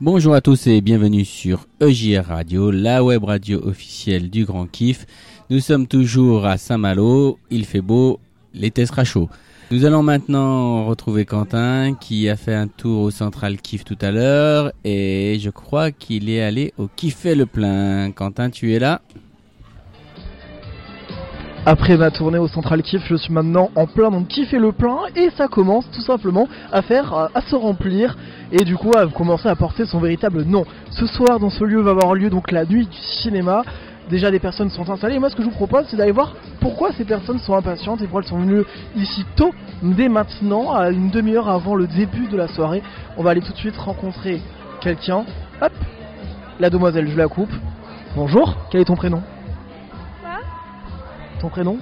Bonjour à tous et bienvenue sur EJR Radio, la web radio officielle du Grand Kiff. Nous sommes toujours à Saint-Malo, il fait beau, l'été sera chaud. Nous allons maintenant retrouver Quentin qui a fait un tour au Central Kiff tout à l'heure et je crois qu'il est allé au Kiffer le plein. Quentin, tu es là? Après ma tournée au Central Kiff, je suis maintenant en plein dans Kiffer le plein et ça commence tout simplement à faire, se remplir et du coup à commencer à porter son véritable nom. Ce soir dans ce lieu va avoir lieu donc la nuit du cinéma. Déjà des personnes sont installées et moi ce que je vous propose c'est d'aller voir pourquoi ces personnes sont impatientes et pourquoi elles sont venues ici tôt, dès maintenant, à une demi-heure avant le début de la soirée. On va aller tout de suite rencontrer quelqu'un. Hop, la demoiselle, je la coupe. Bonjour, quel est ton prénom? Ton prénom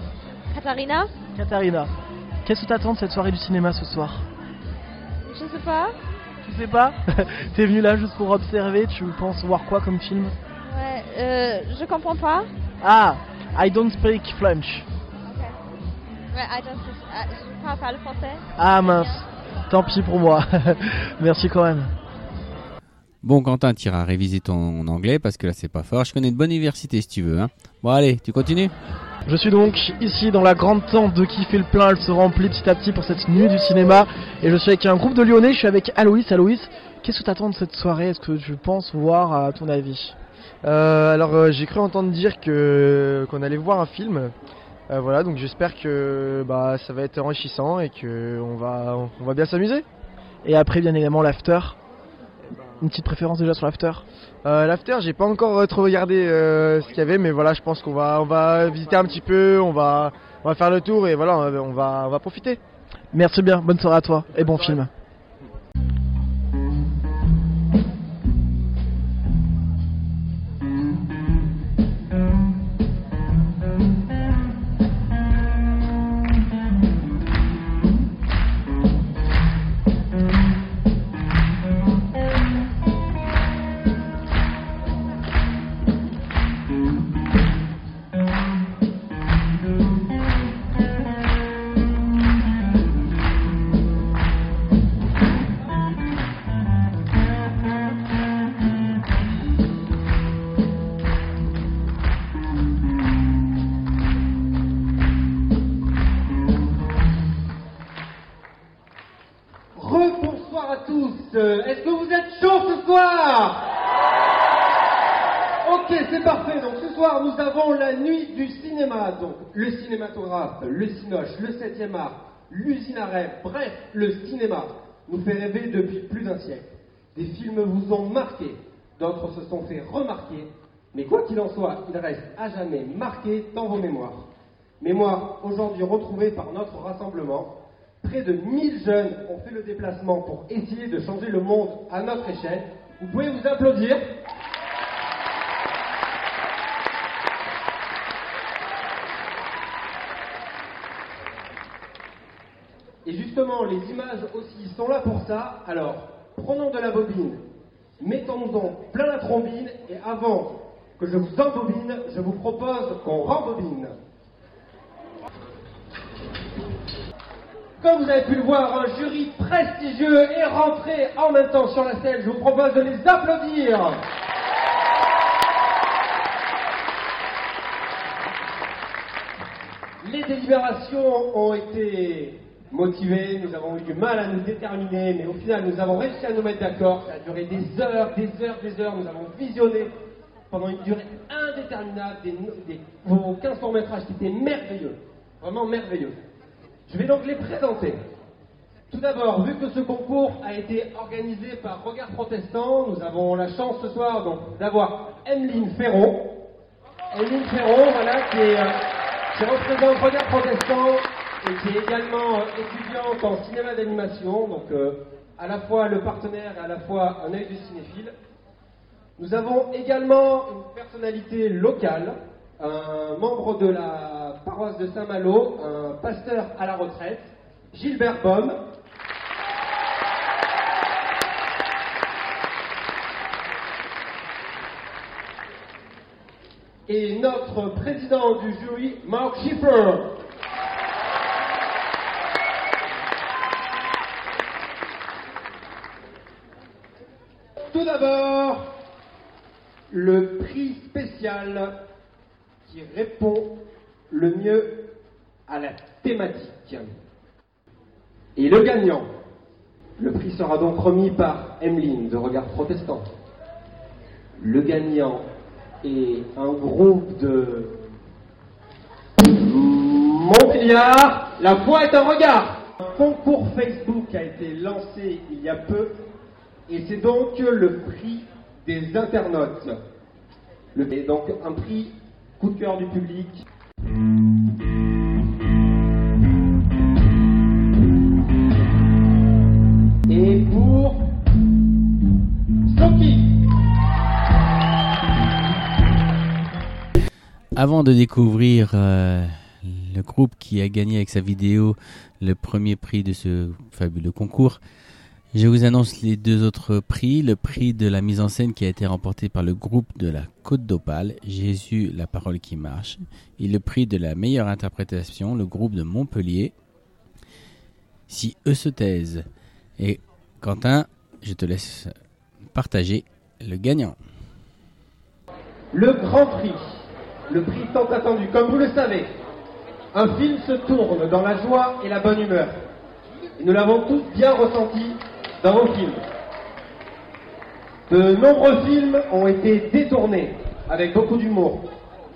Katharina Katharina. Qu'est-ce que t'attends de cette soirée du cinéma ce soir? Je sais pas. Tu sais pas? T'es venu là juste pour observer, tu penses voir quoi comme film? Ouais, euh, je comprends pas. Ah, I don't speak French. Ouais, I don't, ah, je parle pas le français. Ah mince, tant pis pour moi. Merci quand même. Bon Quentin, tu iras réviser ton anglais parce que là c'est pas fort. Je connais une bonne université si tu veux. Hein. Bon allez, tu continues? Je suis donc ici dans la grande tente de Kiffer le plein, elle se remplit petit à petit pour cette nuit du cinéma. Et je suis avec un groupe de Lyonnais, je suis avec Aloïs. Aloïs, qu'est-ce que t'attends de cette soirée? Est-ce que tu penses voir à ton avis? Euh, alors euh, j'ai cru entendre dire que qu'on allait voir un film. Euh, voilà, donc j'espère que bah, ça va être enrichissant et que on va on va bien s'amuser. Et après bien évidemment l'after. Une petite préférence déjà sur l'after Euh, L'after, j'ai pas encore euh, trop regardé euh, ce qu'il y avait, mais voilà, je pense qu'on va on va visiter un petit peu, on va on va faire le tour et voilà, on va on va profiter. Merci bien, bonne soirée à toi et bon film. Cinématographe, le cinoche, le 7e art, l'usine bref, le cinéma nous fait rêver depuis plus d'un siècle. Des films vous ont marqué, d'autres se sont fait remarquer, mais quoi qu'il en soit, ils restent à jamais marqués dans vos mémoires. Mémoire aujourd'hui retrouvée par notre rassemblement. Près de 1000 jeunes ont fait le déplacement pour essayer de changer le monde à notre échelle. Vous pouvez vous applaudir. Et justement, les images aussi sont là pour ça. Alors, prenons de la bobine, mettons-nous donc plein la trombine, et avant que je vous embobine, je vous propose qu'on rembobine. Comme vous avez pu le voir, un jury prestigieux est rentré en même temps sur la scène. Je vous propose de les applaudir. Les délibérations ont été motivées, nous avons eu du mal à nous déterminer, mais au final nous avons réussi à nous mettre d'accord. Ça a duré des heures, des heures, des heures. Nous avons visionné pendant une durée indéterminable des, des, vos 15 courts métrages qui étaient merveilleux, vraiment merveilleux. Je vais donc les présenter. Tout d'abord, vu que ce concours a été organisé par Regard Protestant, nous avons la chance ce soir d'avoir Emeline Ferron. Emeline Ferron, voilà, qui, est, euh, qui représente Regard Protestant qui est également euh, étudiante en cinéma d'animation, donc euh, à la fois le partenaire et à la fois un œil de cinéphile. Nous avons également une personnalité locale, un membre de la paroisse de Saint-Malo, un pasteur à la retraite, Gilbert Baum. Et notre président du jury, Mark Schiffer. tout d'abord le qui répond le mieux à la thématique. Et le gagnant, le prix sera donc remis par Emeline de Regard Protestant. Le gagnant est un groupe de Montbéliard. La foi est un regard. Un concours Facebook a été lancé il y a peu et c'est donc le prix des internautes. Et donc un prix coup de cœur du public. Et pour Soki. Avant de découvrir euh, le groupe qui a gagné avec sa vidéo le premier prix de ce fabuleux concours, je vous annonce les deux autres prix. Le prix de la mise en scène qui a été remporté par le groupe de la Côte d'Opale, Jésus, la parole qui marche. Et le prix de la meilleure interprétation, le groupe de Montpellier, Si eux se taisent. Et Quentin, je te laisse partager le gagnant. Le Grand Prix, le prix tant attendu, comme vous le savez, un film se tourne dans la joie et la bonne humeur. Nous l'avons tous bien ressenti dans vos films. De nombreux films ont été détournés avec beaucoup d'humour.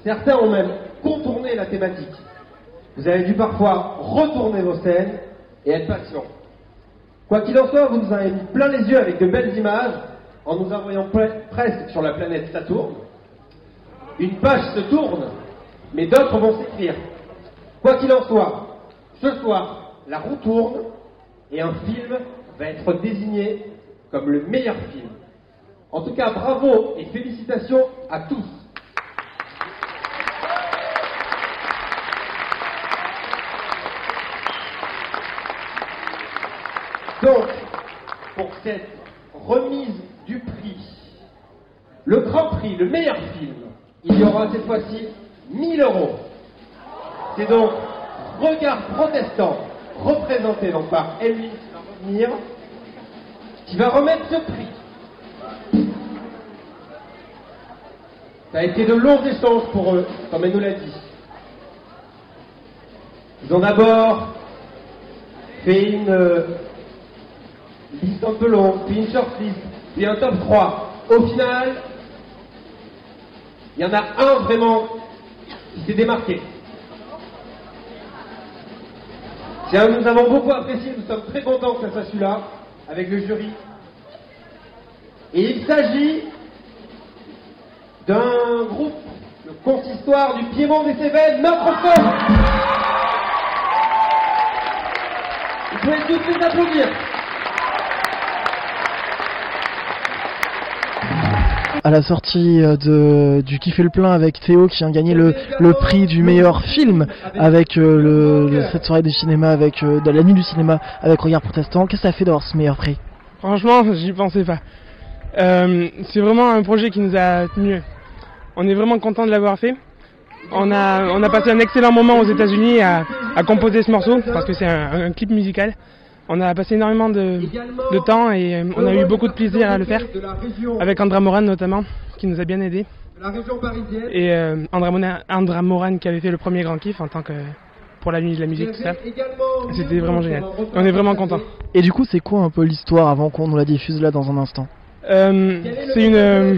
Certains ont même contourné la thématique. Vous avez dû parfois retourner vos scènes et être patient. Quoi qu'il en soit, vous nous avez mis plein les yeux avec de belles images en nous envoyant pre- presque sur la planète Saturne. Une page se tourne, mais d'autres vont s'écrire. Quoi qu'il en soit, ce soir, la roue tourne et un film va être désigné comme le meilleur film. En tout cas, bravo et félicitations à tous. Donc, pour cette remise du prix, le grand prix, le meilleur film, il y aura cette fois-ci 1000 euros. C'est donc Regard Protestant, représenté donc par Emily Qui va remettre ce prix. Ça a été de longs échanges pour eux, comme elle nous l'a dit. Ils ont d'abord fait une euh, liste un peu longue, puis une shortlist, puis un top 3. Au final, il y en a un vraiment qui s'est démarqué. C'est un que nous avons beaucoup apprécié, nous sommes très contents que ça soit celui-là, avec le jury. Et il s'agit d'un groupe, le consistoire du Piémont des Cévennes, notre fort. Vous pouvez tous les applaudir. À la sortie euh, de, du Qui fait le plein avec Théo qui a gagné le, le prix du meilleur film avec euh, le, cette soirée avec euh, de la nuit du cinéma avec Regard Protestant. Qu'est-ce que ça fait d'avoir ce meilleur prix? Franchement, j'y pensais pas. C'est vraiment un projet qui nous a tenu. On est vraiment content de l'avoir fait. On a, on a passé un excellent moment aux États-Unis à, à composer ce morceau parce que c'est un clip musical. On a passé énormément de, de temps et euh, on a eu beaucoup de plaisir à le faire avec Andra Moran notamment qui nous a bien aidé de la région parisienne. et euh, Andra, Mona- Andra Moran qui avait fait le premier grand kiff en tant que pour la nuit de la musique tout ça. C'était vraiment génial. On est vraiment contents. Et du coup, c'est quoi un peu l'histoire avant qu'on nous la diffuse là dans un instant? Euh, c'est une euh,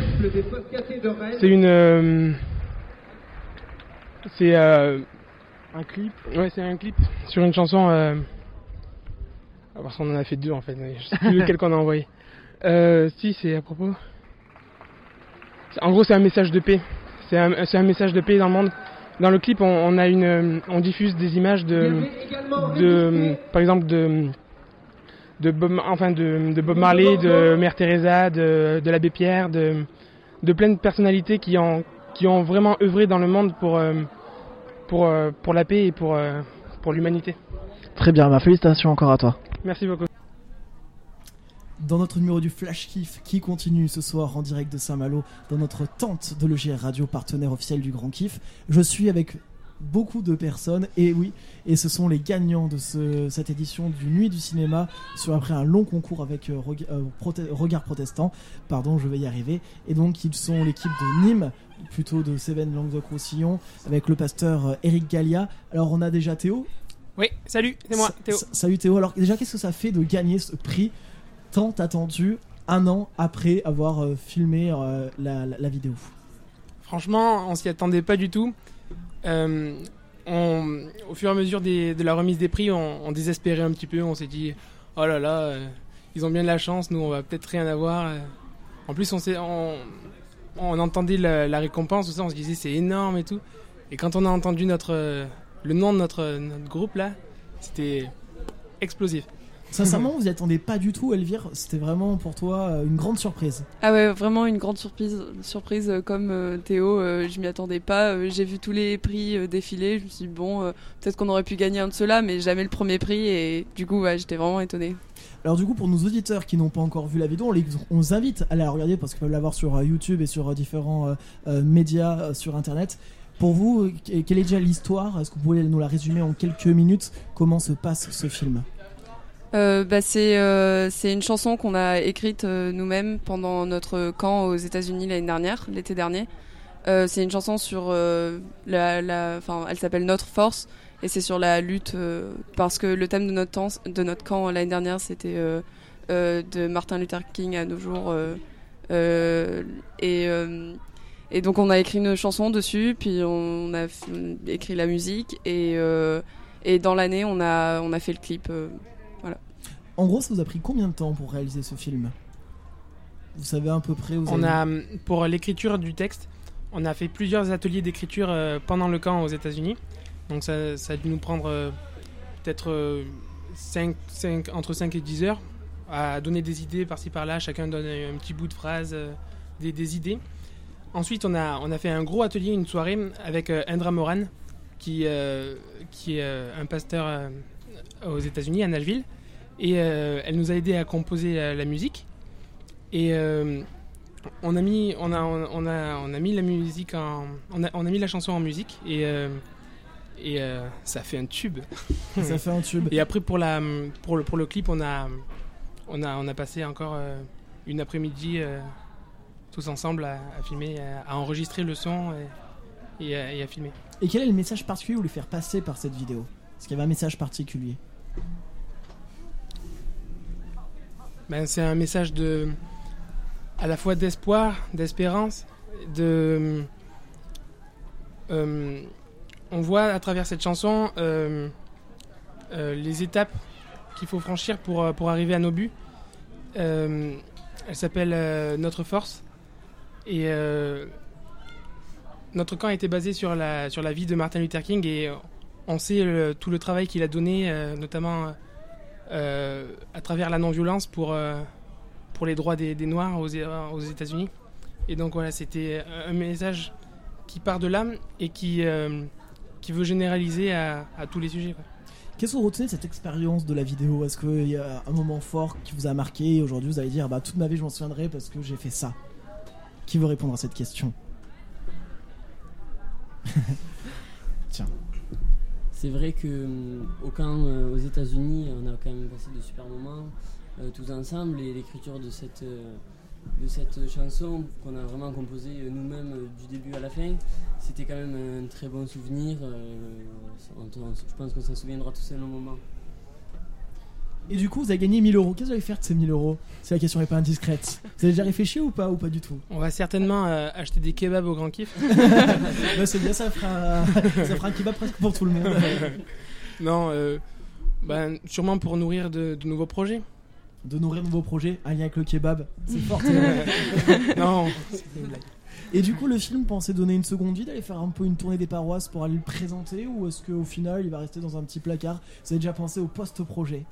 c'est une euh, c'est euh, Un clip ouais c'est un clip sur une chanson parce qu'on en a fait deux en fait. Mais je sais plus lequel qu'on a envoyé. Euh, si c'est à propos. C'est- en gros c'est un message de paix. C'est un, c'est un message de paix dans le monde. Dans le clip on, on a une euh, on diffuse des images de de par exemple de de Bob, enfin de, de Bob Marley, de Mère Teresa, de, de l'abbé Pierre, de, de plein de personnalités qui ont, qui ont vraiment œuvré dans le monde pour, euh, pour, euh, pour la paix et pour, euh, pour l'humanité. Très bien, bah, félicitations encore à toi. Merci beaucoup. Dans notre numéro du Flash Kiff qui continue ce soir en direct de Saint-Malo, dans notre tente de l'EGR Radio, partenaire officiel du Grand Kiff, je suis avec beaucoup de personnes. Et oui, et ce sont les gagnants de ce- cette édition du Nuit du cinéma sur après un long concours avec euh, euh, Regard Protestant. Pardon, je vais y arriver. Et donc ils sont l'équipe de Nîmes, plutôt de Cévennes Languedoc-Roussillon, avec le pasteur euh, Eric Gallia. Alors on a déjà Théo. Oui, salut, c'est moi, Théo. sa- Salut Théo. Alors déjà, qu'est-ce que ça fait de gagner ce prix tant attendu un an après avoir euh, filmé euh, la, la- la vidéo? Franchement, on s'y attendait pas du tout. Euh, on- au fur et à mesure des- de la remise des prix, on, on désespérait un petit peu. On s'est dit, oh là là, ils ont bien de la chance, nous on va peut-être rien avoir. En plus, on, on, on entendait la, la récompense, tout ça, on se disait c'est énorme et tout. Et quand on a entendu notre, le nom de notre, notre groupe là, c'était explosif. Sincèrement, vous y attendez pas du tout, Elvire. C'était vraiment pour toi euh, une grande surprise. Ah ouais, vraiment une grande surprise, surprise euh, comme euh, Théo, euh, je m'y attendais pas. euh, J'ai vu tous les prix euh, défiler, je me suis dit bon, euh, peut-être qu'on aurait pu gagner un de ceux-là, mais jamais le premier prix et du coup ouais, j'étais vraiment étonnée. Alors du coup, pour nos auditeurs qui n'ont pas encore vu la vidéo, on les, on les invite à la regarder parce qu'ils peuvent la voir sur euh, YouTube et sur euh, différents médias euh, sur Internet. Pour vous, euh, que- quelle est déjà l'histoire? Est-ce que vous pouvez nous la résumer en quelques minutes? Comment se passe ce film? Euh, bah, c'est euh, c'est une chanson qu'on a écrite nous-mêmes pendant notre camp aux États-Unis l'année dernière, l'été dernier. C'est une chanson sur la, la, enfin, elle s'appelle Notre Force et c'est sur la lutte parce que le thème de notre de notre camp l'année dernière, c'était de Martin Luther King à nos jours et et donc on a écrit une chanson dessus, puis on a écrit la musique et euh, et dans l'année on a on a fait le clip. euh, En gros, ça vous a pris combien de temps pour réaliser ce film? Vous savez à peu près vous On avez- a, pour l'écriture du texte, on a fait plusieurs ateliers d'écriture euh, pendant le camp aux États-Unis. Donc ça, ça a dû nous prendre peut-être euh, cinq- cinq- entre 5 et 10 heures à donner des idées par-ci par-là. Chacun donne un petit bout de phrase, des, des idées. Ensuite, on a, on a fait un gros atelier, une soirée avec euh, Indra Moran, qui, euh, qui est euh, un pasteur euh, aux États-Unis, à Nashville. Et euh, elle nous a aidé à composer la, la musique. Et euh, on a mis, on a, on a, on a mis la musique en, on a, on a mis la chanson en musique et euh, et euh, ça fait un tube. Ça fait un tube. Et après pour la, pour le, pour le clip, on a, on a, on a passé encore euh, une après-midi euh, tous ensemble à, à filmer, à, à enregistrer le son et, et à, et à filmer. Et quel est le message particulier que vous voulez faire passer par cette vidéo? Est-ce qu'il y avait un message particulier? Ben, c'est un message de, à la fois d'espoir, d'espérance, de. euh, on voit à travers cette chanson euh, euh, les étapes qu'il faut franchir pour, pour arriver à nos buts. Elle s'appelle Notre Force. Et euh, notre camp a été basé sur la, sur la vie de Martin Luther King et on sait tout le travail qu'il a donné, euh, notamment euh, à travers la non-violence pour, pour les droits des, Noirs aux, États-Unis. Et donc voilà, c'était un message qui part de là et qui, qui veut généraliser à, tous les sujets. Qu'est-ce que vous retenez de cette expérience de la vidéo? Est-ce qu'il y a un moment fort qui vous a marqué? Et aujourd'hui vous allez dire bah toute ma vie je m'en souviendrai parce que j'ai fait ça Qui veut répondre à cette question Tiens. C'est vrai que au camp euh, aux États-Unis, on a quand même passé de super moments euh, tous ensemble et l'écriture de cette euh, de cette chanson qu'on a vraiment composée nous-mêmes du début à la fin, c'était quand même un très bon souvenir. on- on- je pense qu'on s'en souviendra tous à un moment. Et du coup vous avez gagné 1000 euros. Qu'est-ce que vous allez faire de ces 1000 euros? Si la question n'est pas indiscrète. Vous avez déjà réfléchi ou pas ou pas du tout? On va certainement euh, acheter des kebabs au Grand Kiff. C'est bien ça fera, ça fera un kebab presque pour tout le monde. non, euh, ben, sûrement pour nourrir de, de nouveaux projets. De nourrir de nouveaux projets, un lien avec le kebab, c'est fort. Non, c'était une blague. Et du coup, le film pensait donner une seconde vie, d'aller faire un peu une tournée des paroisses pour aller le présenter, ou est-ce qu'au final il va rester dans un petit placard? Vous avez déjà pensé au post-projet?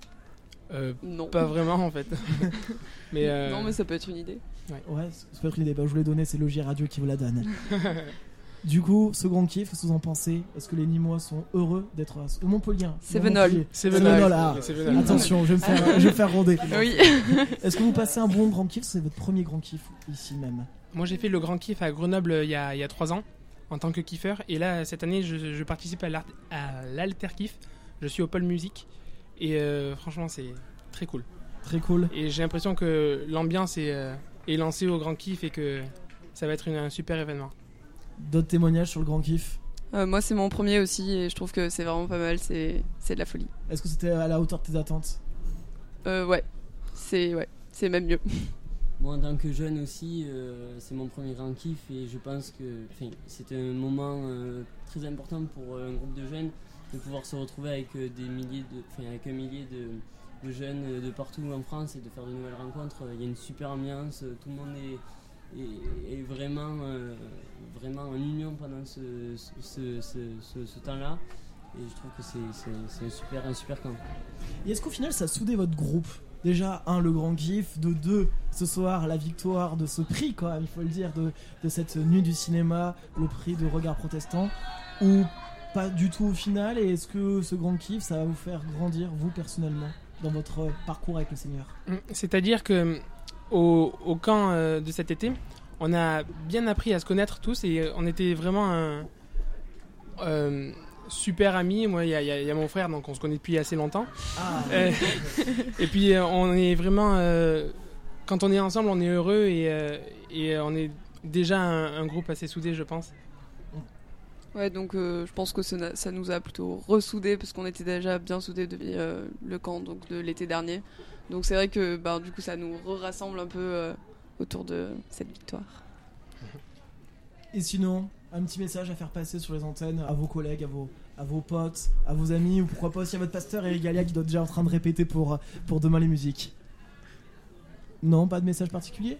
Euh, Non. pas vraiment en fait. mais, euh, Non, mais ça peut être une idée. Ouais, c'est peut être une idée. Bah, je vous l'ai donné, c'est Logier Radio qui vous la donne. du coup, second kiff, qu'est-ce que vous en pensez? Est-ce que les Nîmois sont heureux d'être à au Montpellier C'est Non, Venol. Montpellier. C'est Venol, Venol. ah. Attention, je vais me faire, je vais me faire ronder. Oui. Est-ce que vous passez un bon grand kiff? C'est votre premier grand kiff ici même. Moi j'ai fait le Grand Kiff à Grenoble euh, il y a, il y a trois ans. en tant que kiffeur. Et là, cette année, je, je participe à l'Alter Kiff. Je suis au pôle musique. Et euh, franchement, c'est très cool. Très cool. Et j'ai l'impression que l'ambiance est, euh, est lancée au grand kiff et que ça va être une- un super événement. D'autres témoignages sur le grand kiff Euh, moi, c'est mon premier aussi et je trouve que c'est vraiment pas mal. C'est c'est de la folie. Est-ce que c'était à la hauteur de tes attentes? Euh, ouais, c'est ouais, c'est même mieux. Moi, en tant que jeune aussi, euh, c'est mon premier grand kiff et je pense que c'est un moment euh, très important pour un groupe de jeunes de pouvoir se retrouver avec euh, des milliers de, enfin, avec un millier de, de jeunes euh, de partout en France et de faire de nouvelles rencontres. Il y a une super ambiance, euh, tout le monde est, est, vraiment, vraiment en union pendant ce, ce, ce, temps-là. Et je trouve que c'est un super, un super camp. Et est-ce qu'au final ça a soudé votre groupe? Déjà, un, le grand kiff, de deux, ce soir, la victoire de ce prix, quand même, il faut le dire, de, de cette nuit du cinéma, le prix de Regard Protestant, ou pas du tout au final, et est-ce que ce grand kiff, ça va vous faire grandir, vous, personnellement, dans votre parcours avec le Seigneur? Mm. C'est-à-dire que au, au camp euh, de cet été, on a bien appris à se connaître tous et euh, on était vraiment un, euh, super amis. Moi, il y, a- y y mon frère, donc on se connaît depuis assez longtemps. Ah. Euh, et puis on est vraiment, euh, quand on est ensemble, on est heureux et, et on est déjà un, un groupe assez soudé, je pense. Ouais, donc euh, je pense que ça, nous a plutôt ressoudés parce qu'on était déjà bien soudés depuis euh, le camp donc de l'été dernier. Donc c'est vrai que bah, du coup ça nous rassemble un peu euh, autour de cette victoire. Et sinon, un petit message à faire passer sur les antennes à vos collègues, à vos, à vos potes, à vos amis, ou pourquoi pas aussi à votre pasteur Eric Galia qui doit déjà en train de répéter pour, pour demain les musiques. Non, pas de message particulier?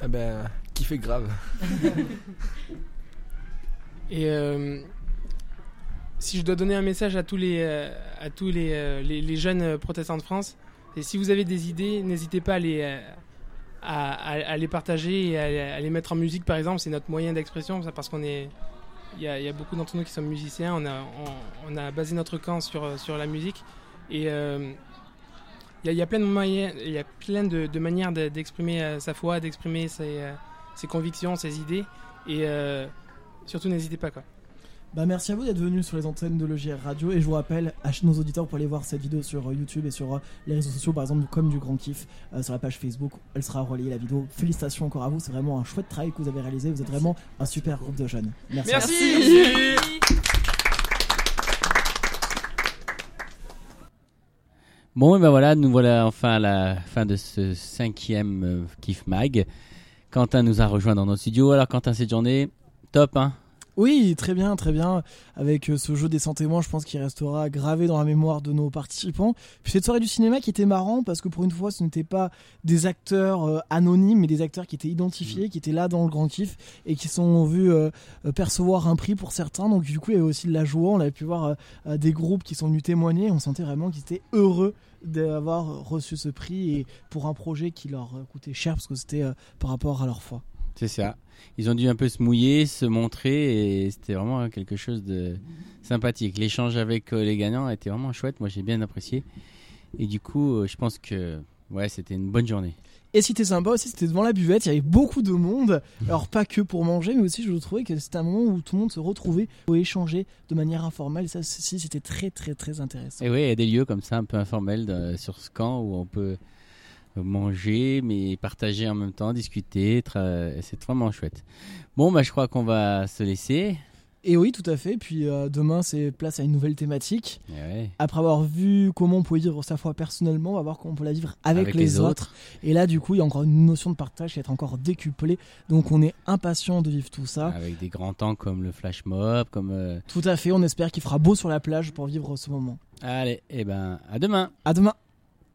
Ah ben, kiffez grave. Et euh, si je dois donner un message à tous les, euh, à tous les, euh, les, jeunes protestants de France, et si vous avez des idées, n'hésitez pas à les, à, les partager et à, les mettre en musique, par exemple. C'est notre moyen d'expression, parce qu'on est, il y a, beaucoup d'entre nous qui sommes musiciens. On a, on, a basé notre camp sur, sur la musique et il y, a, plein de moyens, il y a plein de, manières de- d'exprimer sa foi, d'exprimer ses, convictions, ses idées et surtout n'hésitez pas quoi. Bah merci à vous d'être venus sur les antennes de l'EGR Radio et je vous rappelle à nos auditeurs pour aller voir cette vidéo sur euh, YouTube et sur euh, les réseaux sociaux par exemple comme du Grand Kiff euh, sur la page Facebook elle sera relayée la vidéo félicitations encore à vous c'est vraiment un chouette travail que vous avez réalisé vous êtes vraiment un super groupe de jeunes merci, Merci. Bon, et ben voilà, nous voilà enfin à la fin de ce cinquième euh, Kiff Mag. Quentin nous a rejoint dans nos studios. Alors Quentin, cette journée, top, hein Oui, très bien, très bien. Avec euh, ce jeu des 100 témoins, je pense qu'il restera gravé dans la mémoire de nos participants. Puis cette soirée du cinéma qui était marrant parce que pour une fois, ce n'était pas des acteurs euh, anonymes, mais des acteurs qui étaient identifiés, qui étaient là dans le grand kiff et qui sont vus euh, percevoir un prix pour certains. Donc du coup, il y avait aussi de la joie. On avait pu voir des groupes qui sont venus témoigner. On sentait vraiment qu'ils étaient heureux d'avoir reçu ce prix et pour un projet qui leur coûtait cher parce que c'était par rapport à leur foi. C'est ça. Ils ont dû un peu se mouiller, se montrer, et c'était vraiment quelque chose de sympathique. L'échange avec euh, les gagnants a été vraiment chouette. Moi, j'ai bien apprécié. Et du coup, euh, je pense que ouais, c'était une bonne journée. Et ce qui était sympa aussi, c'était devant la buvette, il y avait beaucoup de monde. Alors pas que pour manger, mais aussi je trouvais que c'était un moment où tout le monde se retrouvait pour échanger de manière informelle. Ça, aussi, c'était très très très intéressant. Et oui, il y a des lieux comme ça, un peu informels de- sur ce camp où on peut manger, mais partager en même temps, discuter. C'est vraiment chouette. Bon, bah, je crois qu'on va se laisser. Et oui, tout à fait. Puis euh, demain, c'est place à une nouvelle thématique. Ouais. Après avoir vu comment on pouvait vivre sa foi personnellement, on va voir comment on peut la vivre avec, Avec les, les autres. Et là, du coup, il y a encore une notion de partage qui va être encore décuplée. Donc on est impatient de vivre tout ça. Avec des grands temps comme le flash mob, comme. euh, Tout à fait, on espère qu'il fera beau sur la plage pour vivre ce moment. Allez, et ben, à demain. À demain